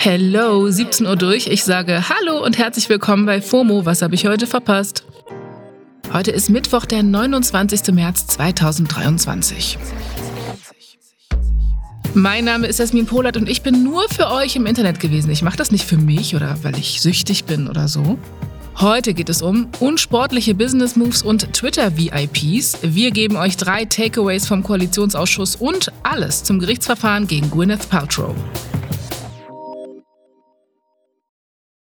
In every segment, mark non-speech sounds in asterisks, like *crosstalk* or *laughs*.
Hello, 17 Uhr durch. Ich sage Hallo und herzlich willkommen bei FOMO. Was habe ich heute verpasst? Heute ist Mittwoch, der 29. März 2023. Mein Name ist Jasmin Polat und ich bin nur für euch im Internet gewesen. Ich mache das nicht für mich oder weil ich süchtig bin oder so. Heute geht es um unsportliche Business Moves und Twitter-VIPs. Wir geben euch drei Takeaways vom Koalitionsausschuss und alles zum Gerichtsverfahren gegen Gwyneth Paltrow.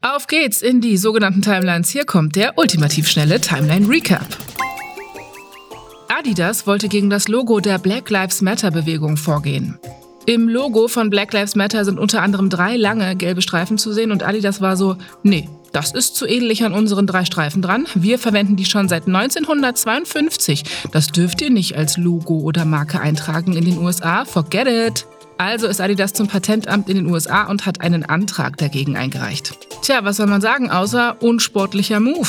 Auf geht's in die sogenannten Timelines. Hier kommt der ultimativ schnelle Timeline Recap. Adidas wollte gegen das Logo der Black Lives Matter Bewegung vorgehen. Im Logo von Black Lives Matter sind unter anderem drei lange gelbe Streifen zu sehen und Adidas war so, nee, das ist zu ähnlich an unseren drei Streifen dran. Wir verwenden die schon seit 1952. Das dürft ihr nicht als Logo oder Marke eintragen in den USA. Forget it. Also ist Adidas zum Patentamt in den USA und hat einen Antrag dagegen eingereicht. Tja, was soll man sagen, außer unsportlicher Move.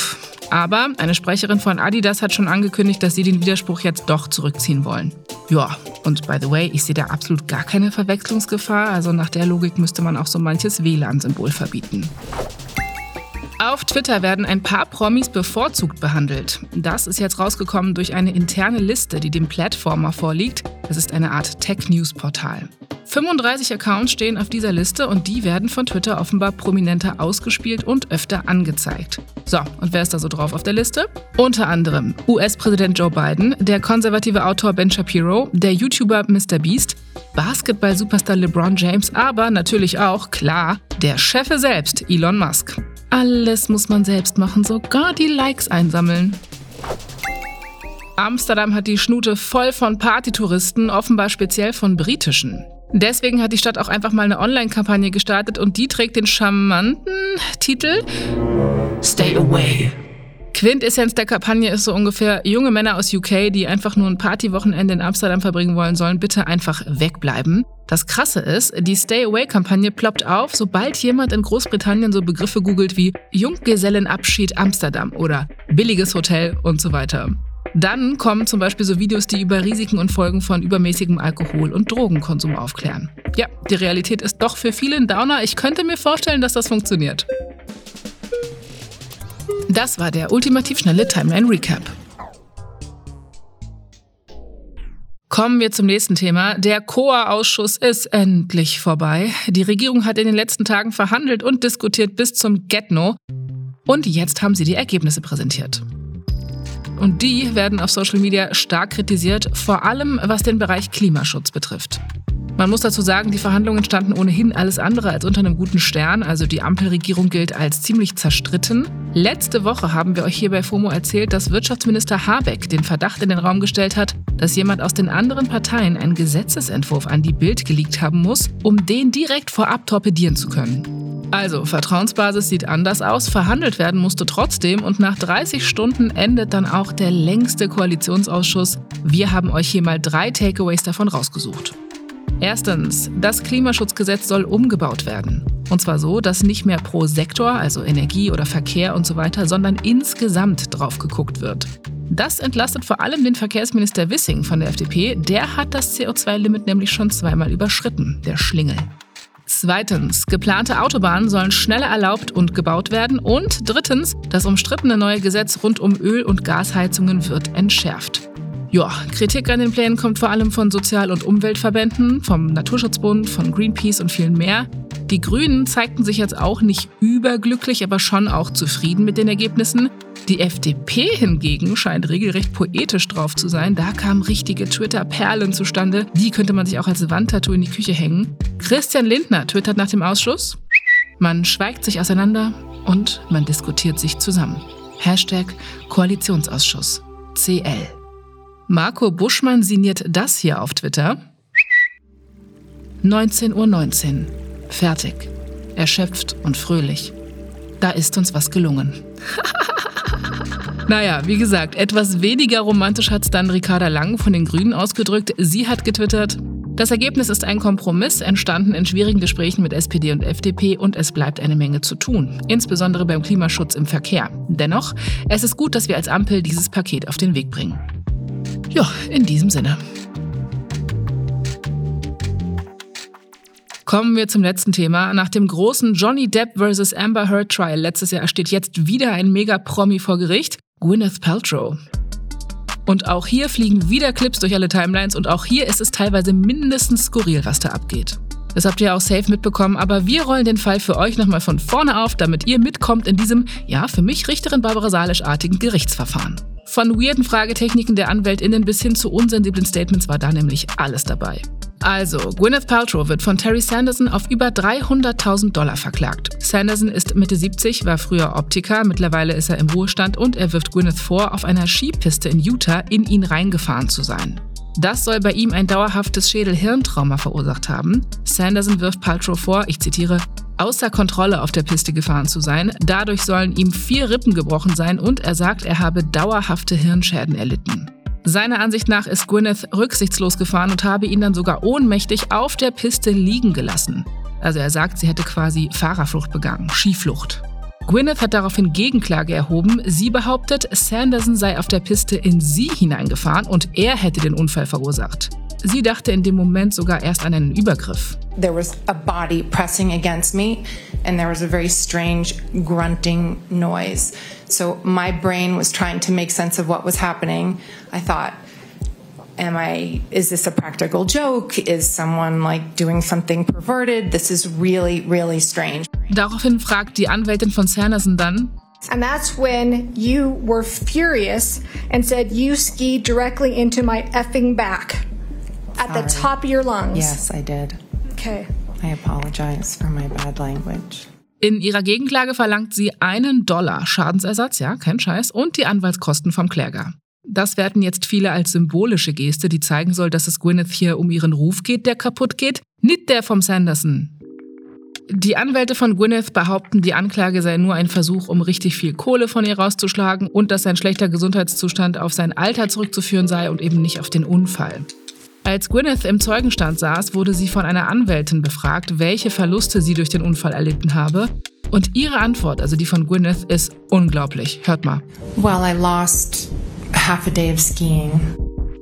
Aber eine Sprecherin von Adidas hat schon angekündigt, dass sie den Widerspruch jetzt doch zurückziehen wollen. Ja, und by the way, ich sehe da absolut gar keine Verwechslungsgefahr. Also nach der Logik müsste man auch so manches WLAN-Symbol verbieten. Auf Twitter werden ein paar Promis bevorzugt behandelt. Das ist jetzt rausgekommen durch eine interne Liste, die dem Plattformer vorliegt. Das ist eine Art Tech-News-Portal. 35 Accounts stehen auf dieser Liste und die werden von Twitter offenbar prominenter ausgespielt und öfter angezeigt. So, und wer ist da so drauf auf der Liste? Unter anderem US-Präsident Joe Biden, der konservative Autor Ben Shapiro, der YouTuber Mr. Beast, Basketball-Superstar LeBron James, aber natürlich auch, klar, der Chefe selbst, Elon Musk. Alles muss man selbst machen, sogar die Likes einsammeln. Amsterdam hat die Schnute voll von Partytouristen, offenbar speziell von britischen. Deswegen hat die Stadt auch einfach mal eine Online-Kampagne gestartet und die trägt den charmanten Titel Stay Away. Quintessenz der Kampagne ist so ungefähr, junge Männer aus UK, die einfach nur ein Partywochenende in Amsterdam verbringen wollen, sollen bitte einfach wegbleiben. Das Krasse ist, die Stay Away-Kampagne ploppt auf, sobald jemand in Großbritannien so Begriffe googelt wie Junggesellenabschied Amsterdam oder billiges Hotel und so weiter. Dann kommen zum Beispiel so Videos, die über Risiken und Folgen von übermäßigem Alkohol- und Drogenkonsum aufklären. Ja, die Realität ist doch für viele ein Downer. Ich könnte mir vorstellen, dass das funktioniert. Das war der ultimativ schnelle Timeline Recap. Kommen wir zum nächsten Thema. Der COA-Ausschuss ist endlich vorbei. Die Regierung hat in den letzten Tagen verhandelt und diskutiert bis zum Get-No. Und jetzt haben sie die Ergebnisse präsentiert. Und die werden auf Social Media stark kritisiert, vor allem was den Bereich Klimaschutz betrifft. Man muss dazu sagen, die Verhandlungen standen ohnehin alles andere als unter einem guten Stern. Also die Ampelregierung gilt als ziemlich zerstritten. Letzte Woche haben wir euch hier bei FOMO erzählt, dass Wirtschaftsminister Habeck den Verdacht in den Raum gestellt hat, dass jemand aus den anderen Parteien einen Gesetzesentwurf an die Bild geleakt haben muss, um den direkt vorab torpedieren zu können. Also, Vertrauensbasis sieht anders aus, verhandelt werden musste trotzdem und nach 30 Stunden endet dann auch der längste Koalitionsausschuss. Wir haben euch hier mal drei Takeaways davon rausgesucht. Erstens, das Klimaschutzgesetz soll umgebaut werden. Und zwar so, dass nicht mehr pro Sektor, also Energie oder Verkehr und so weiter, sondern insgesamt drauf geguckt wird. Das entlastet vor allem den Verkehrsminister Wissing von der FDP. Der hat das CO2-Limit nämlich schon zweimal überschritten, der Schlingel. Zweitens, geplante Autobahnen sollen schneller erlaubt und gebaut werden. Und drittens, das umstrittene neue Gesetz rund um Öl- und Gasheizungen wird entschärft. Ja, Kritik an den Plänen kommt vor allem von Sozial- und Umweltverbänden, vom Naturschutzbund, von Greenpeace und vielen mehr. Die Grünen zeigten sich jetzt auch nicht überglücklich, aber schon auch zufrieden mit den Ergebnissen. Die FDP hingegen scheint regelrecht poetisch drauf zu sein. Da kamen richtige Twitter-Perlen zustande. Die könnte man sich auch als Wandtattoo in die Küche hängen. Christian Lindner twittert nach dem Ausschuss. Man schweigt sich auseinander und man diskutiert sich zusammen. Hashtag Koalitionsausschuss. CL. Marco Buschmann signiert das hier auf Twitter. 19.19 Uhr. Fertig. erschöpft und fröhlich. Da ist uns was gelungen. *laughs* naja, wie gesagt, etwas weniger romantisch hat es dann Ricarda Lang von den Grünen ausgedrückt. Sie hat getwittert, das Ergebnis ist ein Kompromiss, entstanden in schwierigen Gesprächen mit SPD und FDP und es bleibt eine Menge zu tun, insbesondere beim Klimaschutz im Verkehr. Dennoch, es ist gut, dass wir als Ampel dieses Paket auf den Weg bringen. Ja, in diesem Sinne. Kommen wir zum letzten Thema. Nach dem großen Johnny Depp vs. Amber Heard Trial letztes Jahr steht jetzt wieder ein Mega-Promi vor Gericht, Gwyneth Paltrow. Und auch hier fliegen wieder Clips durch alle Timelines und auch hier ist es teilweise mindestens skurril, was da abgeht. Das habt ihr auch safe mitbekommen, aber wir rollen den Fall für euch nochmal von vorne auf, damit ihr mitkommt in diesem, ja, für mich Richterin Barbara Salisch-artigen Gerichtsverfahren. Von weirden Fragetechniken der AnwältInnen bis hin zu unsensiblen Statements war da nämlich alles dabei. Also, Gwyneth Paltrow wird von Terry Sanderson auf über 300.000 Dollar verklagt. Sanderson ist Mitte 70, war früher Optiker, mittlerweile ist er im Ruhestand und er wirft Gwyneth vor, auf einer Skipiste in Utah in ihn reingefahren zu sein. Das soll bei ihm ein dauerhaftes Schädel-Hirntrauma verursacht haben. Sanderson wirft Paltrow vor, ich zitiere, außer Kontrolle auf der Piste gefahren zu sein. Dadurch sollen ihm vier Rippen gebrochen sein und er sagt, er habe dauerhafte Hirnschäden erlitten. Seiner Ansicht nach ist Gwyneth rücksichtslos gefahren und habe ihn dann sogar ohnmächtig auf der Piste liegen gelassen. Also er sagt, sie hätte quasi Fahrerflucht begangen, Skiflucht. Gwyneth hat daraufhin Gegenklage erhoben. Sie behauptet, Sanderson sei auf der Piste in sie hineingefahren und er hätte den Unfall verursacht. Sie dachte in dem Moment sogar erst an einen Übergriff. There was a body pressing against me and there was a very strange grunting noise. So my brain was trying to make sense of what was happening. I thought, am I is this a practical joke? Is someone like doing something perverted? This is really really strange. Daraufhin fragt die Anwältin von Sanderson dann, And that's when you were furious and said you skied directly into my effing back at the top of your lungs. Yes, I did. Okay. I apologize for my bad language. In ihrer Gegenklage verlangt sie einen Dollar Schadensersatz, ja, kein Scheiß, und die Anwaltskosten vom Kläger. Das werten jetzt viele als symbolische Geste, die zeigen soll, dass es Gwyneth hier um ihren Ruf geht, der kaputt geht, nicht der vom Sanderson. Die Anwälte von Gwyneth behaupten, die Anklage sei nur ein Versuch, um richtig viel Kohle von ihr rauszuschlagen und dass sein schlechter Gesundheitszustand auf sein Alter zurückzuführen sei und eben nicht auf den Unfall. Als Gwyneth im Zeugenstand saß, wurde sie von einer Anwältin befragt, welche Verluste sie durch den Unfall erlitten habe. Und ihre Antwort, also die von Gwyneth, ist unglaublich. Hört mal. Well, I lost half a day of skiing.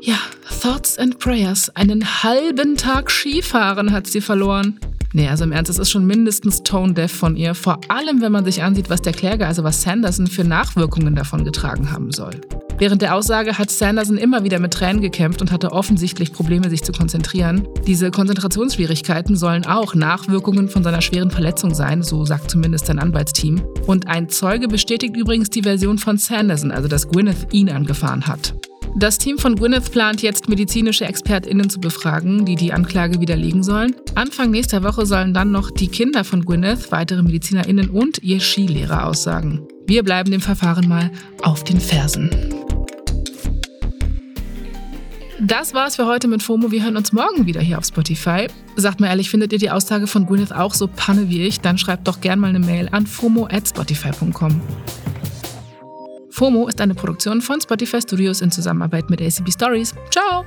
Ja, Thoughts and Prayers. Einen halben Tag Skifahren hat sie verloren. Nee, also im Ernst, es ist schon mindestens tone deaf von ihr. Vor allem, wenn man sich ansieht, was der Kläger, also was Sanderson, für Nachwirkungen davon getragen haben soll. Während der Aussage hat Sanderson immer wieder mit Tränen gekämpft und hatte offensichtlich Probleme, sich zu konzentrieren. Diese Konzentrationsschwierigkeiten sollen auch Nachwirkungen von seiner schweren Verletzung sein, so sagt zumindest sein Anwaltsteam. Und ein Zeuge bestätigt übrigens die Version von Sanderson, also dass Gwyneth ihn angefahren hat. Das Team von Gwyneth plant jetzt medizinische ExpertInnen zu befragen, die die Anklage widerlegen sollen. Anfang nächster Woche sollen dann noch die Kinder von Gwyneth, weitere MedizinerInnen und ihr Skilehrer aussagen. Wir bleiben dem Verfahren mal auf den Fersen. Das war's für heute mit FOMO. Wir hören uns morgen wieder hier auf Spotify. Sagt mal ehrlich, findet ihr die Aussage von Gwyneth auch so panne wie ich? Dann schreibt doch gerne mal eine Mail an fomo@spotify.com. FOMO ist eine Produktion von Spotify Studios in Zusammenarbeit mit ACB Stories. Ciao!